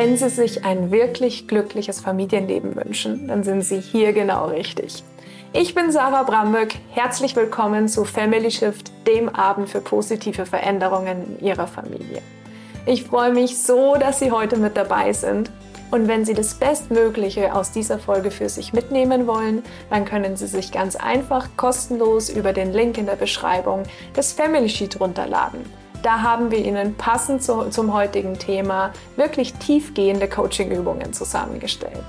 Wenn Sie sich ein wirklich glückliches Familienleben wünschen, dann sind Sie hier genau richtig. Ich bin Sarah Bramböck. Herzlich willkommen zu Family Shift, dem Abend für positive Veränderungen in Ihrer Familie. Ich freue mich so, dass Sie heute mit dabei sind. Und wenn Sie das Bestmögliche aus dieser Folge für sich mitnehmen wollen, dann können Sie sich ganz einfach kostenlos über den Link in der Beschreibung das Family Sheet runterladen. Da haben wir Ihnen passend zu, zum heutigen Thema wirklich tiefgehende Coaching-Übungen zusammengestellt.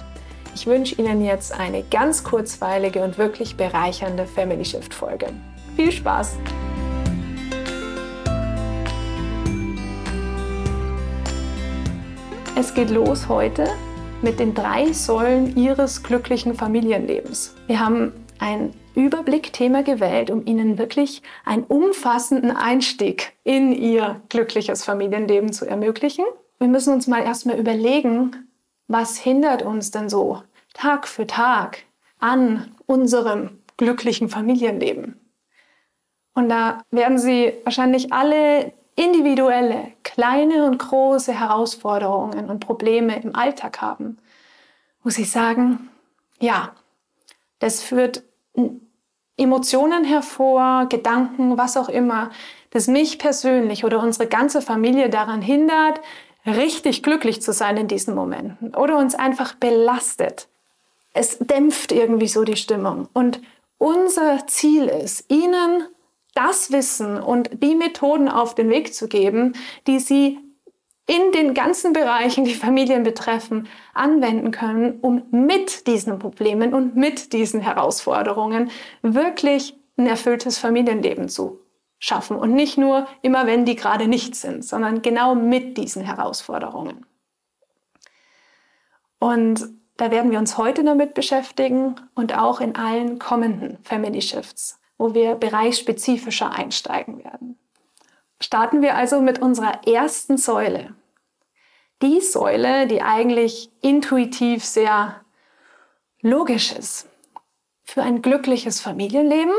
Ich wünsche Ihnen jetzt eine ganz kurzweilige und wirklich bereichernde Family Shift Folge. Viel Spaß! Es geht los heute mit den drei Säulen Ihres glücklichen Familienlebens. Wir haben ein Überblickthema gewählt, um Ihnen wirklich einen umfassenden Einstieg in Ihr glückliches Familienleben zu ermöglichen. Wir müssen uns mal erstmal überlegen, was hindert uns denn so Tag für Tag an unserem glücklichen Familienleben? Und da werden Sie wahrscheinlich alle individuelle, kleine und große Herausforderungen und Probleme im Alltag haben, muss ich sagen, ja, das führt Emotionen hervor, Gedanken, was auch immer, das mich persönlich oder unsere ganze Familie daran hindert, richtig glücklich zu sein in diesen Momenten oder uns einfach belastet. Es dämpft irgendwie so die Stimmung. Und unser Ziel ist, Ihnen das Wissen und die Methoden auf den Weg zu geben, die Sie in den ganzen Bereichen, die Familien betreffen, anwenden können, um mit diesen Problemen und mit diesen Herausforderungen wirklich ein erfülltes Familienleben zu schaffen. Und nicht nur immer, wenn die gerade nicht sind, sondern genau mit diesen Herausforderungen. Und da werden wir uns heute damit beschäftigen und auch in allen kommenden Family Shifts, wo wir bereichsspezifischer einsteigen werden. Starten wir also mit unserer ersten Säule, die Säule, die eigentlich intuitiv sehr logisch ist. Für ein glückliches Familienleben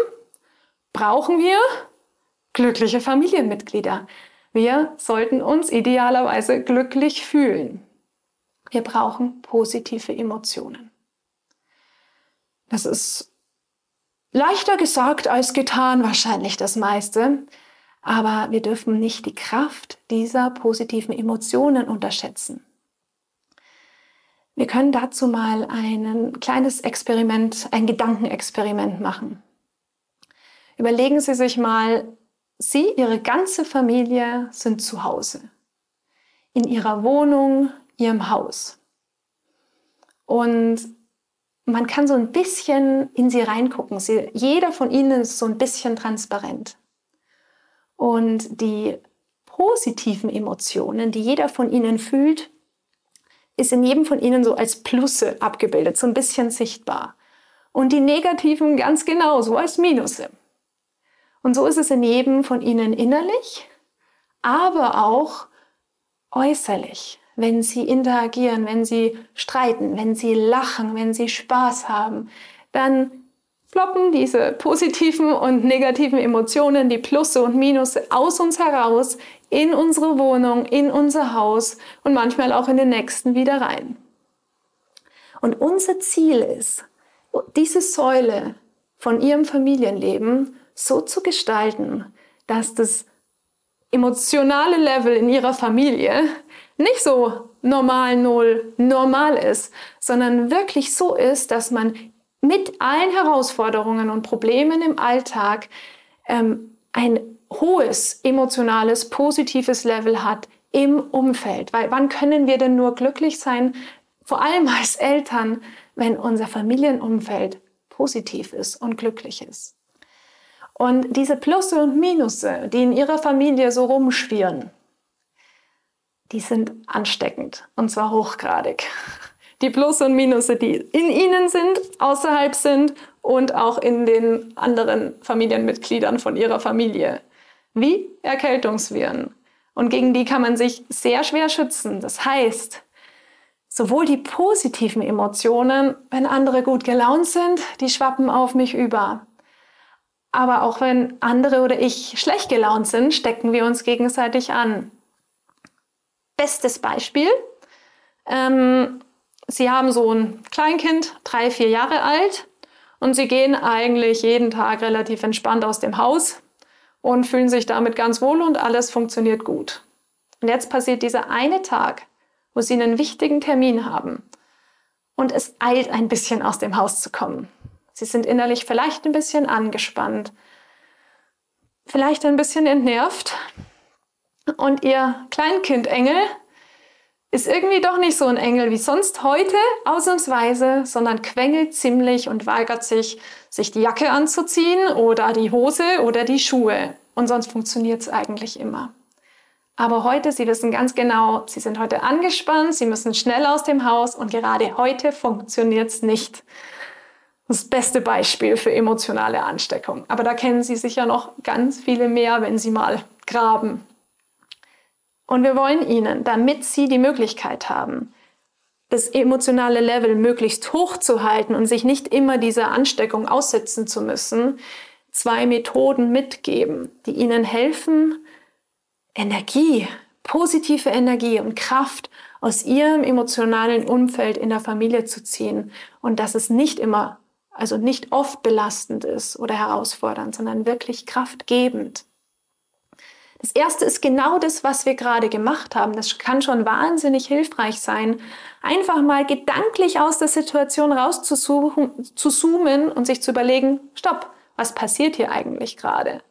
brauchen wir glückliche Familienmitglieder. Wir sollten uns idealerweise glücklich fühlen. Wir brauchen positive Emotionen. Das ist leichter gesagt als getan, wahrscheinlich das meiste. Aber wir dürfen nicht die Kraft dieser positiven Emotionen unterschätzen. Wir können dazu mal ein kleines Experiment, ein Gedankenexperiment machen. Überlegen Sie sich mal, Sie, Ihre ganze Familie sind zu Hause. In Ihrer Wohnung, Ihrem Haus. Und man kann so ein bisschen in Sie reingucken. Sie, jeder von Ihnen ist so ein bisschen transparent. Und die positiven Emotionen, die jeder von ihnen fühlt, ist in jedem von ihnen so als Plusse abgebildet, so ein bisschen sichtbar. Und die negativen ganz genauso als Minusse. Und so ist es in jedem von ihnen innerlich, aber auch äußerlich, wenn sie interagieren, wenn sie streiten, wenn sie lachen, wenn sie Spaß haben, dann ploppen diese positiven und negativen Emotionen, die Plusse und Minusse aus uns heraus, in unsere Wohnung, in unser Haus und manchmal auch in den nächsten wieder rein. Und unser Ziel ist, diese Säule von ihrem Familienleben so zu gestalten, dass das emotionale Level in ihrer Familie nicht so normal null normal ist, sondern wirklich so ist, dass man mit allen Herausforderungen und Problemen im Alltag ähm, ein hohes emotionales, positives Level hat im Umfeld. Weil wann können wir denn nur glücklich sein, vor allem als Eltern, wenn unser Familienumfeld positiv ist und glücklich ist? Und diese Plusse und Minusse, die in ihrer Familie so rumschwirren, die sind ansteckend und zwar hochgradig die Plus und Minusse, die in ihnen sind, außerhalb sind und auch in den anderen Familienmitgliedern von ihrer Familie. Wie Erkältungsviren. Und gegen die kann man sich sehr schwer schützen. Das heißt, sowohl die positiven Emotionen, wenn andere gut gelaunt sind, die schwappen auf mich über. Aber auch wenn andere oder ich schlecht gelaunt sind, stecken wir uns gegenseitig an. Bestes Beispiel, ähm, Sie haben so ein Kleinkind, drei, vier Jahre alt, und Sie gehen eigentlich jeden Tag relativ entspannt aus dem Haus und fühlen sich damit ganz wohl und alles funktioniert gut. Und jetzt passiert dieser eine Tag, wo Sie einen wichtigen Termin haben und es eilt ein bisschen aus dem Haus zu kommen. Sie sind innerlich vielleicht ein bisschen angespannt, vielleicht ein bisschen entnervt und Ihr Kleinkindengel ist irgendwie doch nicht so ein Engel wie sonst heute, ausnahmsweise, sondern quengelt ziemlich und weigert sich, sich die Jacke anzuziehen oder die Hose oder die Schuhe. Und sonst funktioniert es eigentlich immer. Aber heute, Sie wissen ganz genau, Sie sind heute angespannt, Sie müssen schnell aus dem Haus und gerade heute funktioniert es nicht. Das beste Beispiel für emotionale Ansteckung. Aber da kennen Sie sicher noch ganz viele mehr, wenn Sie mal graben. Und wir wollen ihnen, damit sie die Möglichkeit haben, das emotionale Level möglichst hoch zu halten und sich nicht immer dieser Ansteckung aussetzen zu müssen, zwei Methoden mitgeben, die ihnen helfen, Energie, positive Energie und Kraft aus ihrem emotionalen Umfeld in der Familie zu ziehen und dass es nicht immer, also nicht oft belastend ist oder herausfordernd, sondern wirklich kraftgebend. Das erste ist genau das, was wir gerade gemacht haben. Das kann schon wahnsinnig hilfreich sein, einfach mal gedanklich aus der Situation rauszusuchen, zu zoomen und sich zu überlegen, stopp, was passiert hier eigentlich gerade?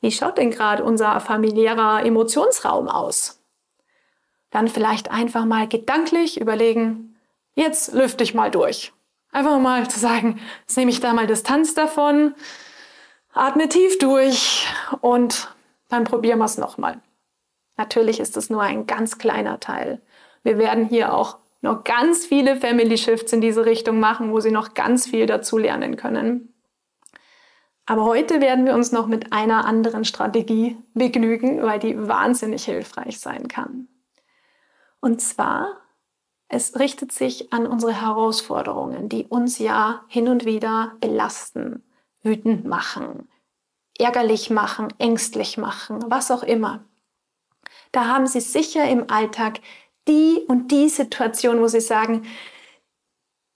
Wie schaut denn gerade unser familiärer Emotionsraum aus? Dann vielleicht einfach mal gedanklich überlegen, jetzt lüfte ich mal durch. Einfach mal zu sagen, jetzt nehme ich da mal Distanz davon, atme tief durch und dann probieren wir es nochmal. Natürlich ist es nur ein ganz kleiner Teil. Wir werden hier auch noch ganz viele Family Shifts in diese Richtung machen, wo Sie noch ganz viel dazu lernen können. Aber heute werden wir uns noch mit einer anderen Strategie begnügen, weil die wahnsinnig hilfreich sein kann. Und zwar, es richtet sich an unsere Herausforderungen, die uns ja hin und wieder belasten, wütend machen, ärgerlich machen, ängstlich machen, was auch immer. Da haben Sie sicher im Alltag die und die Situation, wo Sie sagen,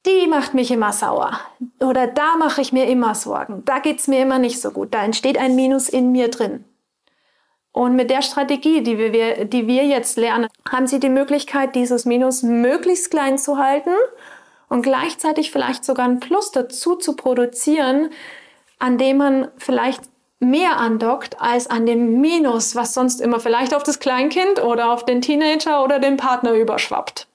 die macht mich immer sauer oder da mache ich mir immer Sorgen, da geht es mir immer nicht so gut, da entsteht ein Minus in mir drin. Und mit der Strategie, die wir, die wir jetzt lernen, haben Sie die Möglichkeit, dieses Minus möglichst klein zu halten und gleichzeitig vielleicht sogar ein Plus dazu zu produzieren, an dem man vielleicht mehr andockt als an dem Minus, was sonst immer vielleicht auf das Kleinkind oder auf den Teenager oder den Partner überschwappt.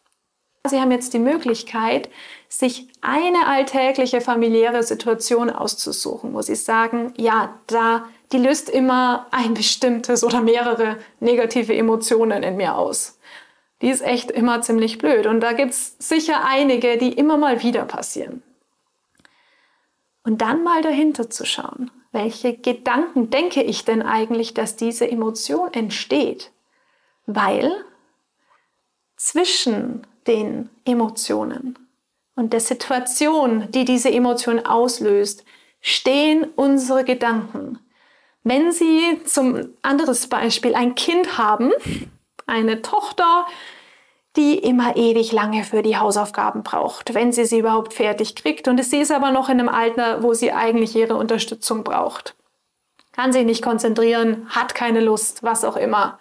Sie haben jetzt die Möglichkeit, sich eine alltägliche familiäre Situation auszusuchen, wo Sie sagen, ja, da, die löst immer ein bestimmtes oder mehrere negative Emotionen in mir aus. Die ist echt immer ziemlich blöd und da gibt es sicher einige, die immer mal wieder passieren. Und dann mal dahinter zu schauen welche Gedanken denke ich denn eigentlich, dass diese Emotion entsteht? Weil zwischen den Emotionen und der Situation, die diese Emotion auslöst, stehen unsere Gedanken. Wenn Sie zum anderes Beispiel ein Kind haben, eine Tochter, die immer ewig lange für die Hausaufgaben braucht, wenn sie sie überhaupt fertig kriegt. Und sie ist aber noch in einem Alter, wo sie eigentlich ihre Unterstützung braucht. Kann sich nicht konzentrieren, hat keine Lust, was auch immer.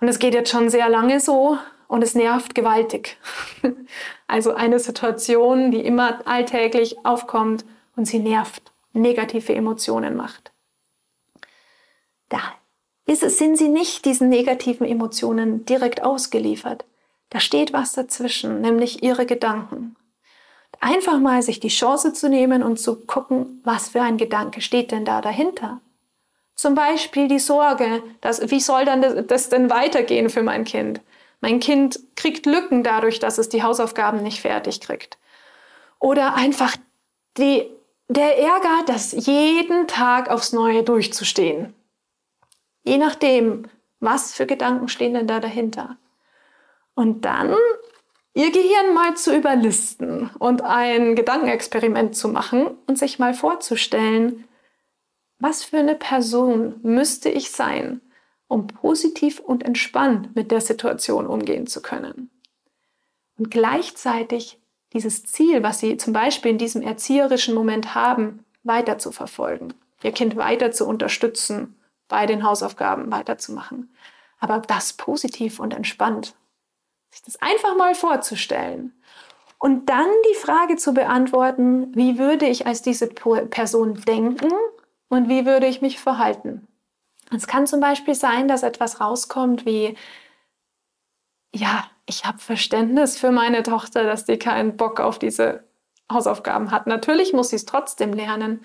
Und es geht jetzt schon sehr lange so und es nervt gewaltig. Also eine Situation, die immer alltäglich aufkommt und sie nervt, negative Emotionen macht. Da ist sind sie nicht diesen negativen Emotionen direkt ausgeliefert. Da steht was dazwischen, nämlich ihre Gedanken. Einfach mal sich die Chance zu nehmen und zu gucken, was für ein Gedanke steht denn da dahinter. Zum Beispiel die Sorge, dass, wie soll dann das, das denn weitergehen für mein Kind? Mein Kind kriegt Lücken dadurch, dass es die Hausaufgaben nicht fertig kriegt. Oder einfach die, der Ärger, das jeden Tag aufs Neue durchzustehen. Je nachdem, was für Gedanken stehen denn da dahinter. Und dann ihr Gehirn mal zu überlisten und ein Gedankenexperiment zu machen und sich mal vorzustellen, was für eine Person müsste ich sein, um positiv und entspannt mit der Situation umgehen zu können. und gleichzeitig dieses Ziel, was sie zum Beispiel in diesem erzieherischen Moment haben, weiter zu verfolgen, ihr Kind weiter zu unterstützen, bei den Hausaufgaben weiterzumachen. Aber das positiv und entspannt. Sich das einfach mal vorzustellen. Und dann die Frage zu beantworten, wie würde ich als diese Person denken und wie würde ich mich verhalten. Es kann zum Beispiel sein, dass etwas rauskommt wie, ja, ich habe Verständnis für meine Tochter, dass die keinen Bock auf diese Hausaufgaben hat. Natürlich muss sie es trotzdem lernen,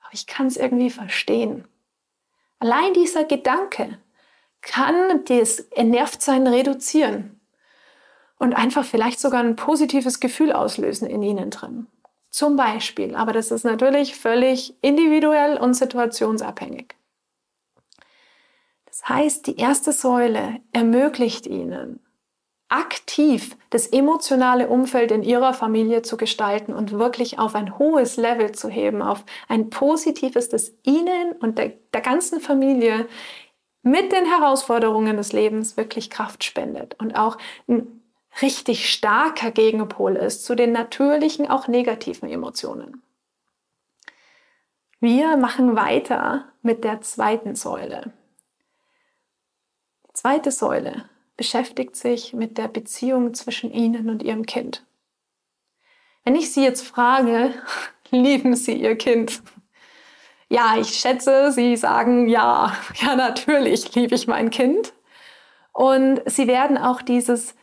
aber ich kann es irgendwie verstehen. Allein dieser Gedanke kann das Entnervtsein reduzieren und einfach vielleicht sogar ein positives Gefühl auslösen in ihnen drin. Zum Beispiel, aber das ist natürlich völlig individuell und situationsabhängig. Das heißt, die erste Säule ermöglicht ihnen, aktiv das emotionale Umfeld in ihrer Familie zu gestalten und wirklich auf ein hohes Level zu heben, auf ein positives, das ihnen und der, der ganzen Familie mit den Herausforderungen des Lebens wirklich Kraft spendet und auch ein richtig starker Gegenpol ist zu den natürlichen, auch negativen Emotionen. Wir machen weiter mit der zweiten Säule. Die zweite Säule beschäftigt sich mit der Beziehung zwischen Ihnen und Ihrem Kind. Wenn ich Sie jetzt frage, lieben Sie Ihr Kind? Ja, ich schätze, Sie sagen ja, ja natürlich liebe ich mein Kind. Und Sie werden auch dieses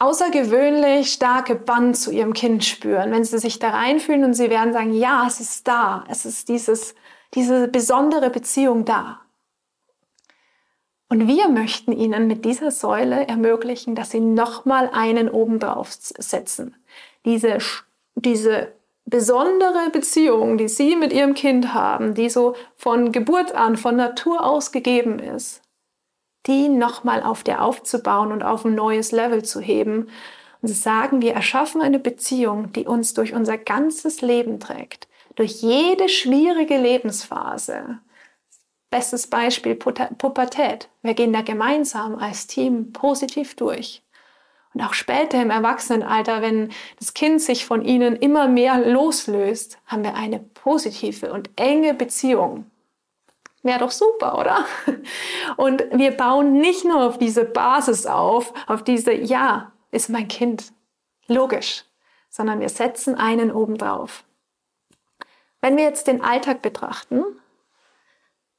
außergewöhnlich starke Band zu Ihrem Kind spüren, wenn Sie sich da reinfühlen und Sie werden sagen, ja, es ist da, es ist dieses, diese besondere Beziehung da. Und wir möchten ihnen mit dieser Säule ermöglichen, dass sie nochmal einen obendrauf setzen. Diese, diese besondere Beziehung, die sie mit ihrem Kind haben, die so von Geburt an, von Natur aus gegeben ist, die nochmal auf der aufzubauen und auf ein neues Level zu heben. Und zu sagen, wir erschaffen eine Beziehung, die uns durch unser ganzes Leben trägt, durch jede schwierige Lebensphase, Bestes Beispiel Pubertät. Wir gehen da gemeinsam als Team positiv durch. Und auch später im Erwachsenenalter, wenn das Kind sich von ihnen immer mehr loslöst, haben wir eine positive und enge Beziehung. Wäre doch super, oder? Und wir bauen nicht nur auf diese Basis auf, auf diese, ja, ist mein Kind. Logisch. Sondern wir setzen einen obendrauf. Wenn wir jetzt den Alltag betrachten,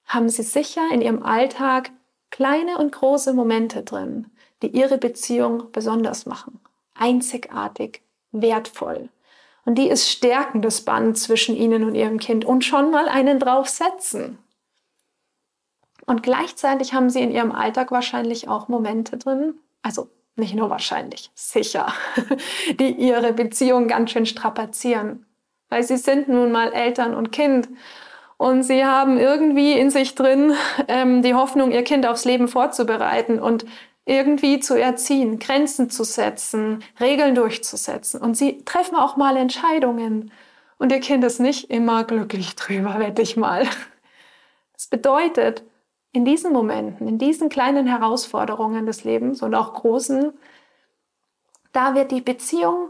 haben Sie sicher in Ihrem Alltag kleine und große Momente drin, die Ihre Beziehung besonders machen, einzigartig, wertvoll. Und die es stärken, das Band zwischen Ihnen und Ihrem Kind und schon mal einen draufsetzen. Und gleichzeitig haben Sie in Ihrem Alltag wahrscheinlich auch Momente drin, also nicht nur wahrscheinlich, sicher, die Ihre Beziehung ganz schön strapazieren. Weil Sie sind nun mal Eltern und Kind und sie haben irgendwie in sich drin ähm, die Hoffnung, ihr Kind aufs Leben vorzubereiten und irgendwie zu erziehen, Grenzen zu setzen, Regeln durchzusetzen. Und sie treffen auch mal Entscheidungen. Und ihr Kind ist nicht immer glücklich drüber, wette ich mal. Das bedeutet, in diesen Momenten, in diesen kleinen Herausforderungen des Lebens und auch großen, da wird die Beziehung,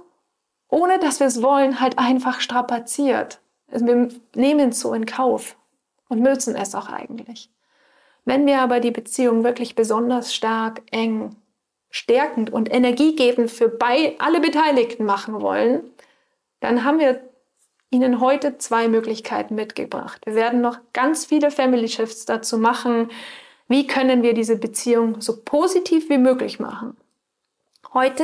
ohne dass wir es wollen, halt einfach strapaziert. Also wir nehmen es so in Kauf und müssen es auch eigentlich. Wenn wir aber die Beziehung wirklich besonders stark, eng, stärkend und energiegebend für alle Beteiligten machen wollen, dann haben wir Ihnen heute zwei Möglichkeiten mitgebracht. Wir werden noch ganz viele Family Shifts dazu machen. Wie können wir diese Beziehung so positiv wie möglich machen? Heute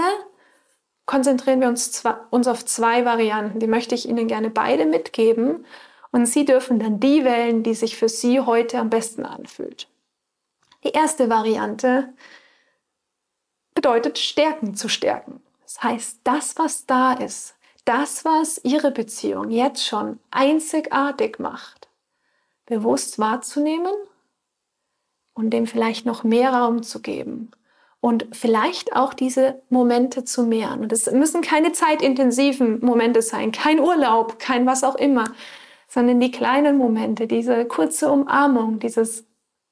konzentrieren wir uns, zwar, uns auf zwei Varianten. Die möchte ich Ihnen gerne beide mitgeben. Und Sie dürfen dann die wählen, die sich für Sie heute am besten anfühlt. Die erste Variante bedeutet Stärken zu stärken. Das heißt, das, was da ist, das, was Ihre Beziehung jetzt schon einzigartig macht, bewusst wahrzunehmen und dem vielleicht noch mehr Raum zu geben und vielleicht auch diese Momente zu mehren. Und es müssen keine zeitintensiven Momente sein, kein Urlaub, kein was auch immer, sondern die kleinen Momente, diese kurze Umarmung, dieses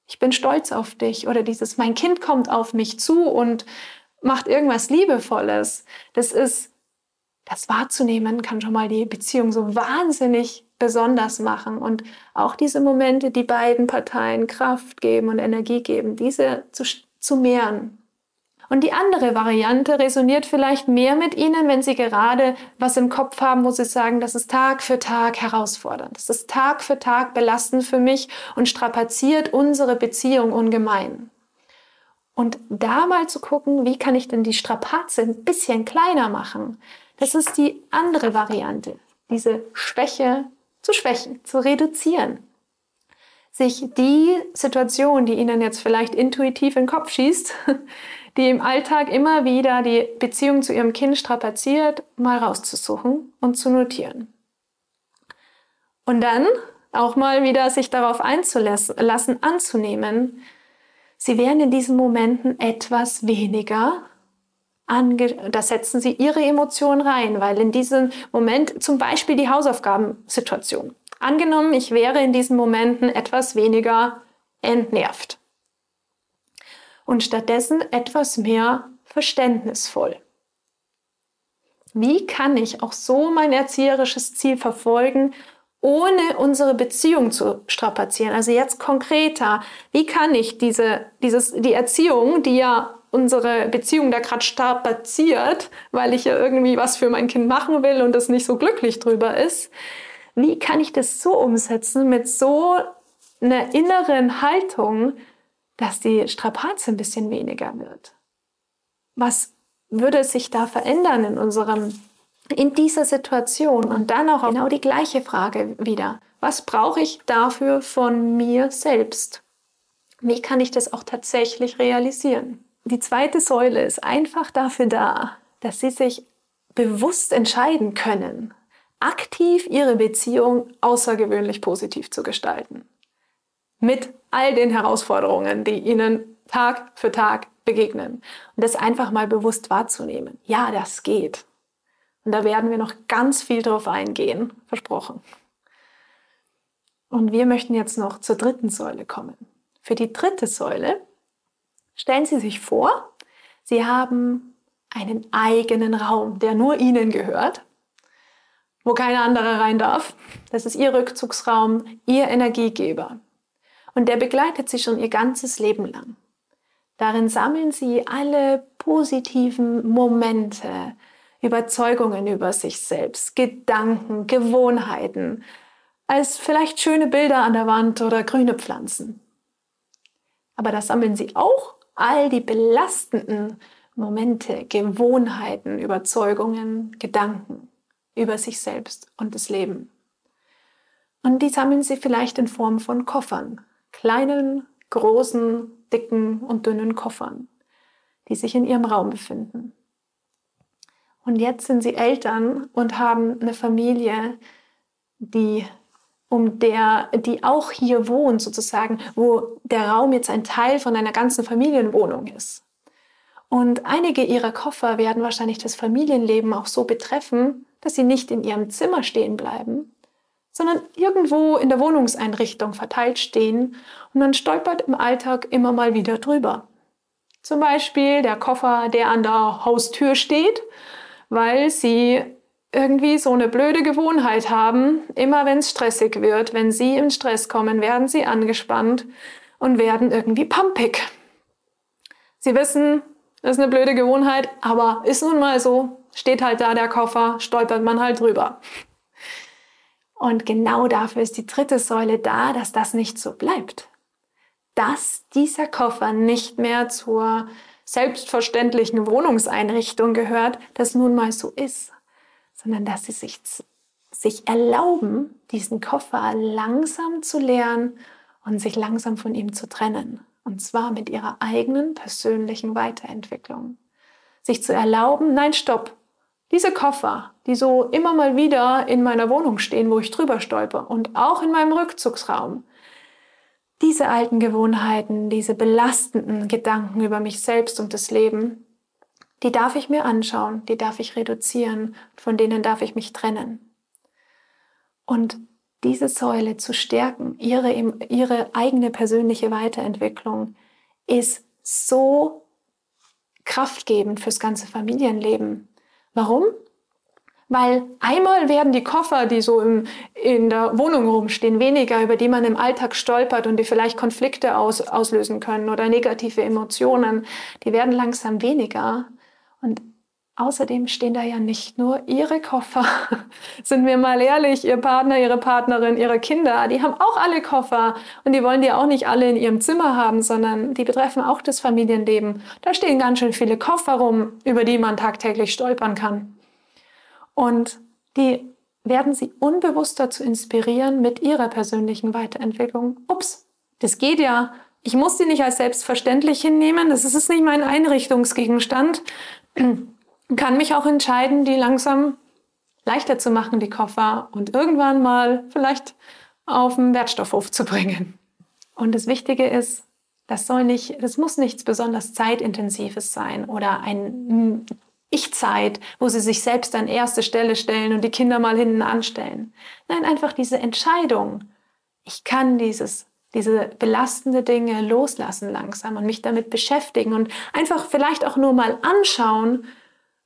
Ich bin stolz auf dich oder dieses Mein Kind kommt auf mich zu und macht irgendwas Liebevolles. Das ist, das wahrzunehmen, kann schon mal die Beziehung so wahnsinnig besonders machen und auch diese Momente, die beiden Parteien Kraft geben und Energie geben, diese zu, zu mehren. Und die andere Variante resoniert vielleicht mehr mit Ihnen, wenn Sie gerade was im Kopf haben, wo Sie sagen, das ist Tag für Tag herausfordernd, das ist Tag für Tag belastend für mich und strapaziert unsere Beziehung ungemein. Und da mal zu gucken, wie kann ich denn die Strapaze ein bisschen kleiner machen? Das ist die andere Variante, diese Schwäche zu schwächen, zu reduzieren. Sich die Situation, die Ihnen jetzt vielleicht intuitiv in den Kopf schießt, die im Alltag immer wieder die Beziehung zu Ihrem Kind strapaziert, mal rauszusuchen und zu notieren. Und dann auch mal wieder sich darauf einzulassen, anzunehmen, Sie werden in diesen Momenten etwas weniger da setzen Sie Ihre Emotionen rein, weil in diesem Moment zum Beispiel die Hausaufgabensituation. Angenommen, ich wäre in diesen Momenten etwas weniger entnervt und stattdessen etwas mehr verständnisvoll. Wie kann ich auch so mein erzieherisches Ziel verfolgen, ohne unsere Beziehung zu strapazieren. Also jetzt konkreter, wie kann ich diese, dieses, die Erziehung, die ja unsere Beziehung da gerade strapaziert, weil ich ja irgendwie was für mein Kind machen will und das nicht so glücklich drüber ist, wie kann ich das so umsetzen mit so einer inneren Haltung, dass die Strapaze ein bisschen weniger wird? Was würde sich da verändern in unserem in dieser Situation und dann auch genau die gleiche Frage wieder. Was brauche ich dafür von mir selbst? Wie kann ich das auch tatsächlich realisieren? Die zweite Säule ist einfach dafür da, dass Sie sich bewusst entscheiden können, aktiv Ihre Beziehung außergewöhnlich positiv zu gestalten. Mit all den Herausforderungen, die Ihnen Tag für Tag begegnen. Und das einfach mal bewusst wahrzunehmen. Ja, das geht. Und da werden wir noch ganz viel drauf eingehen, versprochen. Und wir möchten jetzt noch zur dritten Säule kommen. Für die dritte Säule stellen Sie sich vor, Sie haben einen eigenen Raum, der nur Ihnen gehört, wo kein anderer rein darf. Das ist Ihr Rückzugsraum, Ihr Energiegeber. Und der begleitet Sie schon Ihr ganzes Leben lang. Darin sammeln Sie alle positiven Momente, Überzeugungen über sich selbst, Gedanken, Gewohnheiten, als vielleicht schöne Bilder an der Wand oder grüne Pflanzen. Aber da sammeln sie auch all die belastenden Momente, Gewohnheiten, Überzeugungen, Gedanken über sich selbst und das Leben. Und die sammeln sie vielleicht in Form von Koffern, kleinen, großen, dicken und dünnen Koffern, die sich in ihrem Raum befinden. Und jetzt sind sie Eltern und haben eine Familie, die um der, die auch hier wohnt, sozusagen, wo der Raum jetzt ein Teil von einer ganzen Familienwohnung ist. Und einige ihrer Koffer werden wahrscheinlich das Familienleben auch so betreffen, dass sie nicht in ihrem Zimmer stehen bleiben, sondern irgendwo in der Wohnungseinrichtung verteilt stehen und man stolpert im Alltag immer mal wieder drüber. Zum Beispiel der Koffer, der an der Haustür steht weil sie irgendwie so eine blöde Gewohnheit haben, immer wenn es stressig wird, wenn sie in Stress kommen, werden sie angespannt und werden irgendwie pumpig. Sie wissen, das ist eine blöde Gewohnheit, aber ist nun mal so, steht halt da der Koffer, stolpert man halt drüber. Und genau dafür ist die dritte Säule da, dass das nicht so bleibt. Dass dieser Koffer nicht mehr zur selbstverständlichen Wohnungseinrichtung gehört, das nun mal so ist, sondern dass sie sich, sich erlauben, diesen Koffer langsam zu leeren und sich langsam von ihm zu trennen. Und zwar mit ihrer eigenen persönlichen Weiterentwicklung. Sich zu erlauben, nein, stopp, diese Koffer, die so immer mal wieder in meiner Wohnung stehen, wo ich drüber stolper und auch in meinem Rückzugsraum, diese alten Gewohnheiten, diese belastenden Gedanken über mich selbst und das Leben, die darf ich mir anschauen, die darf ich reduzieren, von denen darf ich mich trennen. Und diese Säule zu stärken, ihre, ihre eigene persönliche Weiterentwicklung, ist so kraftgebend fürs ganze Familienleben. Warum? Weil einmal werden die Koffer, die so im, in der Wohnung rumstehen, weniger, über die man im Alltag stolpert und die vielleicht Konflikte aus, auslösen können oder negative Emotionen, die werden langsam weniger. Und außerdem stehen da ja nicht nur ihre Koffer. Sind wir mal ehrlich, ihr Partner, ihre Partnerin, ihre Kinder, die haben auch alle Koffer und die wollen die auch nicht alle in ihrem Zimmer haben, sondern die betreffen auch das Familienleben. Da stehen ganz schön viele Koffer rum, über die man tagtäglich stolpern kann. Und die werden sie unbewusst dazu inspirieren mit ihrer persönlichen Weiterentwicklung. Ups, das geht ja. Ich muss die nicht als selbstverständlich hinnehmen. Das ist nicht mein Einrichtungsgegenstand. Kann mich auch entscheiden, die langsam leichter zu machen, die Koffer, und irgendwann mal vielleicht auf den Wertstoffhof zu bringen. Und das Wichtige ist, das soll nicht, das muss nichts besonders zeitintensives sein oder ein ich-Zeit, wo sie sich selbst an erste Stelle stellen und die Kinder mal hinten anstellen. Nein, einfach diese Entscheidung. Ich kann dieses, diese belastende Dinge loslassen langsam und mich damit beschäftigen und einfach vielleicht auch nur mal anschauen.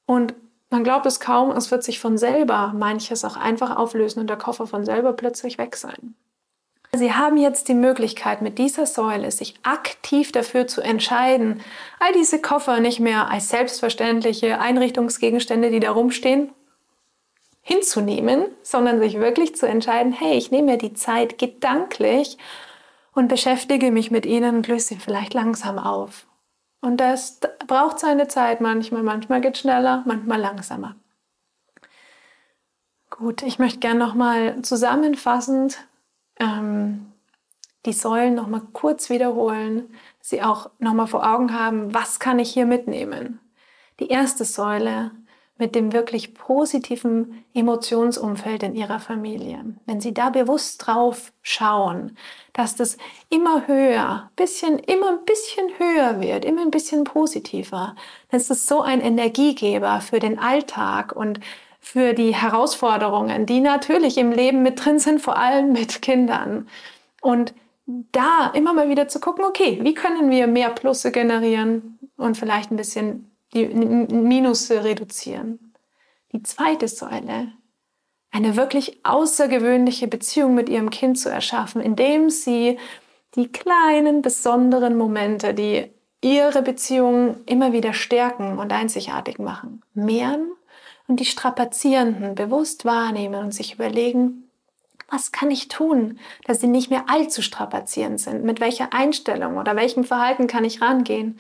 Und man glaubt es kaum, es wird sich von selber manches auch einfach auflösen und der Koffer von selber plötzlich weg sein. Sie haben jetzt die Möglichkeit, mit dieser Säule sich aktiv dafür zu entscheiden, all diese Koffer nicht mehr als selbstverständliche Einrichtungsgegenstände, die da rumstehen, hinzunehmen, sondern sich wirklich zu entscheiden, hey, ich nehme mir die Zeit gedanklich und beschäftige mich mit ihnen und löse sie vielleicht langsam auf. Und das braucht seine Zeit manchmal. Manchmal geht schneller, manchmal langsamer. Gut, ich möchte gerne nochmal zusammenfassend ähm, die Säulen nochmal kurz wiederholen, sie auch nochmal vor Augen haben, was kann ich hier mitnehmen. Die erste Säule mit dem wirklich positiven Emotionsumfeld in ihrer Familie. Wenn Sie da bewusst drauf schauen, dass das immer höher, bisschen, immer ein bisschen höher wird, immer ein bisschen positiver, dann ist es so ein Energiegeber für den Alltag und für die Herausforderungen, die natürlich im Leben mit drin sind, vor allem mit Kindern. Und da immer mal wieder zu gucken, okay, wie können wir mehr Plusse generieren und vielleicht ein bisschen die Minusse reduzieren. Die zweite Säule, eine wirklich außergewöhnliche Beziehung mit ihrem Kind zu erschaffen, indem sie die kleinen, besonderen Momente, die ihre Beziehung immer wieder stärken und einzigartig machen, mehren und die Strapazierenden bewusst wahrnehmen und sich überlegen, was kann ich tun, dass sie nicht mehr allzu strapazierend sind? Mit welcher Einstellung oder welchem Verhalten kann ich rangehen?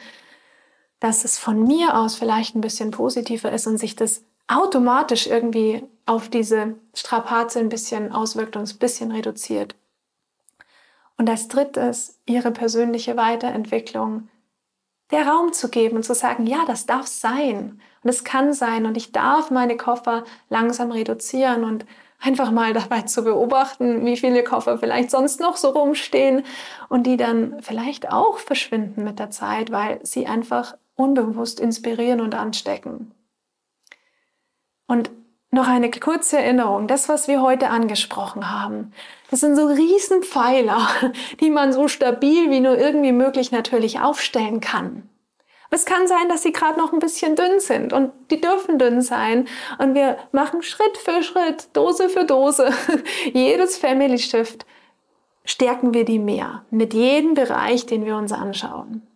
Dass es von mir aus vielleicht ein bisschen positiver ist und sich das automatisch irgendwie auf diese Strapaze ein bisschen auswirkt und es ein bisschen reduziert. Und als drittes ihre persönliche Weiterentwicklung der Raum zu geben und zu sagen, ja, das darf sein und es kann sein und ich darf meine Koffer langsam reduzieren und einfach mal dabei zu beobachten, wie viele Koffer vielleicht sonst noch so rumstehen und die dann vielleicht auch verschwinden mit der Zeit, weil sie einfach unbewusst inspirieren und anstecken. Und noch eine kurze Erinnerung, das, was wir heute angesprochen haben, das sind so Riesenpfeiler, die man so stabil wie nur irgendwie möglich natürlich aufstellen kann. Es kann sein, dass sie gerade noch ein bisschen dünn sind und die dürfen dünn sein. Und wir machen Schritt für Schritt, Dose für Dose, jedes Family Shift stärken wir die mehr mit jedem Bereich, den wir uns anschauen.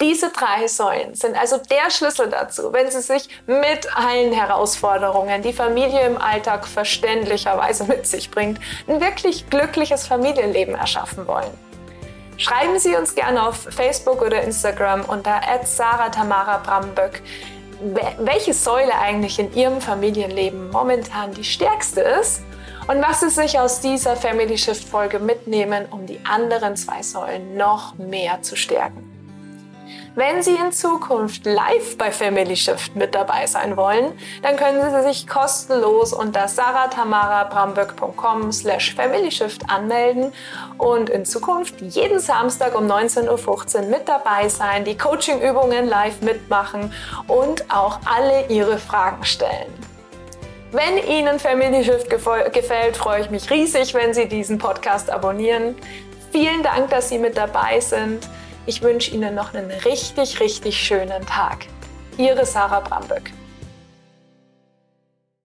Diese drei Säulen sind also der Schlüssel dazu, wenn Sie sich mit allen Herausforderungen, die Familie im Alltag verständlicherweise mit sich bringt, ein wirklich glückliches Familienleben erschaffen wollen. Schreiben Sie uns gerne auf Facebook oder Instagram unter @sarah_tamara_bramböck, welche Säule eigentlich in Ihrem Familienleben momentan die stärkste ist und was Sie sich aus dieser Family Shift Folge mitnehmen, um die anderen zwei Säulen noch mehr zu stärken. Wenn Sie in Zukunft live bei Family Shift mit dabei sein wollen, dann können Sie sich kostenlos unter saratamarabramböck.com slash familyshift anmelden und in Zukunft jeden Samstag um 19.15 Uhr mit dabei sein, die Coaching-Übungen live mitmachen und auch alle Ihre Fragen stellen. Wenn Ihnen Family Shift gefällt, freue ich mich riesig, wenn Sie diesen Podcast abonnieren. Vielen Dank, dass Sie mit dabei sind. Ich wünsche Ihnen noch einen richtig, richtig schönen Tag. Ihre Sarah Bramböck.